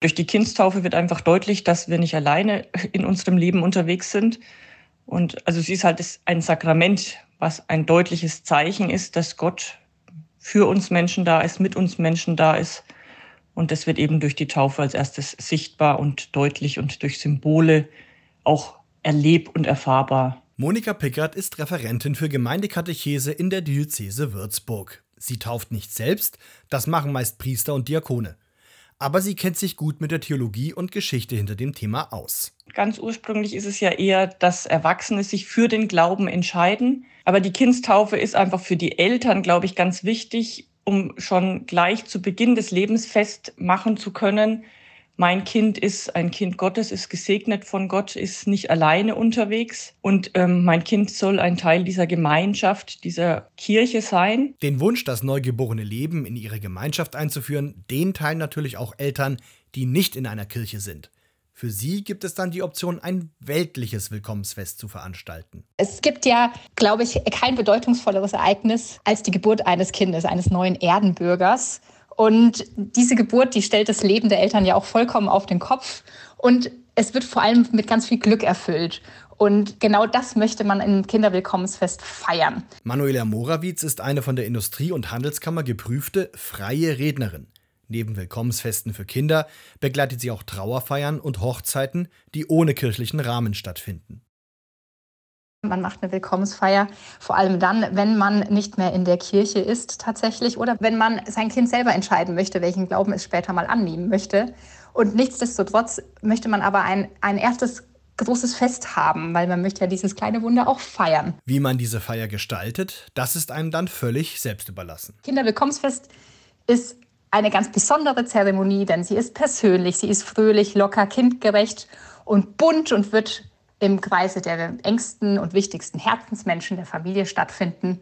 Durch die Kindstaufe wird einfach deutlich, dass wir nicht alleine in unserem Leben unterwegs sind. Und also sie ist halt ein Sakrament, was ein deutliches Zeichen ist, dass Gott für uns Menschen da ist, mit uns Menschen da ist. Und das wird eben durch die Taufe als erstes sichtbar und deutlich und durch Symbole auch erleb- und erfahrbar. Monika Pickert ist Referentin für Gemeindekatechese in der Diözese Würzburg. Sie tauft nicht selbst, das machen meist Priester und Diakone aber sie kennt sich gut mit der Theologie und Geschichte hinter dem Thema aus. Ganz ursprünglich ist es ja eher, dass Erwachsene sich für den Glauben entscheiden. Aber die Kindstaufe ist einfach für die Eltern, glaube ich, ganz wichtig, um schon gleich zu Beginn des Lebens festmachen zu können, mein Kind ist ein Kind Gottes, ist gesegnet von Gott, ist nicht alleine unterwegs und ähm, mein Kind soll ein Teil dieser Gemeinschaft, dieser Kirche sein. Den Wunsch, das neugeborene Leben in ihre Gemeinschaft einzuführen, den teilen natürlich auch Eltern, die nicht in einer Kirche sind. Für sie gibt es dann die Option, ein weltliches Willkommensfest zu veranstalten. Es gibt ja, glaube ich, kein bedeutungsvolleres Ereignis als die Geburt eines Kindes, eines neuen Erdenbürgers. Und diese Geburt, die stellt das Leben der Eltern ja auch vollkommen auf den Kopf. Und es wird vor allem mit ganz viel Glück erfüllt. Und genau das möchte man im Kinderwillkommensfest feiern. Manuela Morawitz ist eine von der Industrie- und Handelskammer geprüfte freie Rednerin. Neben Willkommensfesten für Kinder begleitet sie auch Trauerfeiern und Hochzeiten, die ohne kirchlichen Rahmen stattfinden. Man macht eine Willkommensfeier, vor allem dann, wenn man nicht mehr in der Kirche ist tatsächlich oder wenn man sein Kind selber entscheiden möchte, welchen Glauben es später mal annehmen möchte. Und nichtsdestotrotz möchte man aber ein, ein erstes großes Fest haben, weil man möchte ja dieses kleine Wunder auch feiern. Wie man diese Feier gestaltet, das ist einem dann völlig selbst überlassen. Kinderwillkommensfest ist eine ganz besondere Zeremonie, denn sie ist persönlich, sie ist fröhlich, locker, kindgerecht und bunt und wird im Kreise der engsten und wichtigsten Herzensmenschen der Familie stattfinden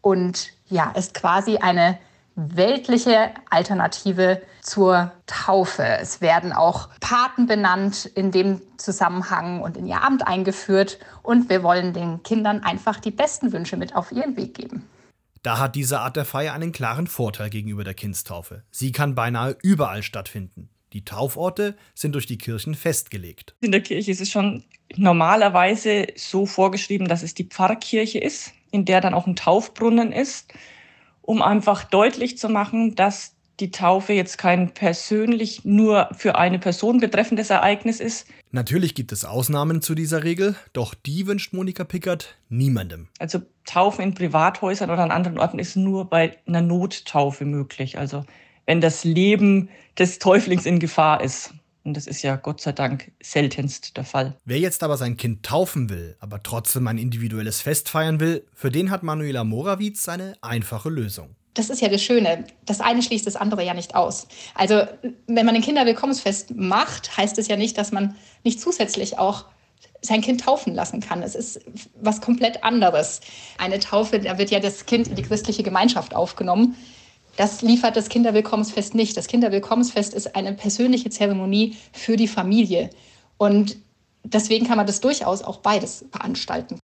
und ja, ist quasi eine weltliche Alternative zur Taufe. Es werden auch Paten benannt in dem Zusammenhang und in ihr Amt eingeführt und wir wollen den Kindern einfach die besten Wünsche mit auf ihren Weg geben. Da hat diese Art der Feier einen klaren Vorteil gegenüber der Kindstaufe. Sie kann beinahe überall stattfinden. Die Tauforte sind durch die Kirchen festgelegt. In der Kirche ist es schon normalerweise so vorgeschrieben, dass es die Pfarrkirche ist, in der dann auch ein Taufbrunnen ist, um einfach deutlich zu machen, dass die Taufe jetzt kein persönlich nur für eine Person betreffendes Ereignis ist. Natürlich gibt es Ausnahmen zu dieser Regel, doch die wünscht Monika Pickert niemandem. Also Taufen in Privathäusern oder an anderen Orten ist nur bei einer Nottaufe möglich. Also wenn das Leben des Täuflings in Gefahr ist. Und das ist ja Gott sei Dank seltenst der Fall. Wer jetzt aber sein Kind taufen will, aber trotzdem ein individuelles Fest feiern will, für den hat Manuela Morawitz eine einfache Lösung. Das ist ja das Schöne. Das eine schließt das andere ja nicht aus. Also, wenn man ein Kinderwillkommensfest macht, heißt es ja nicht, dass man nicht zusätzlich auch sein Kind taufen lassen kann. Es ist was komplett anderes. Eine Taufe, da wird ja das Kind in die christliche Gemeinschaft aufgenommen. Das liefert das Kinderwillkommensfest nicht. Das Kinderwillkommensfest ist eine persönliche Zeremonie für die Familie. Und deswegen kann man das durchaus auch beides veranstalten.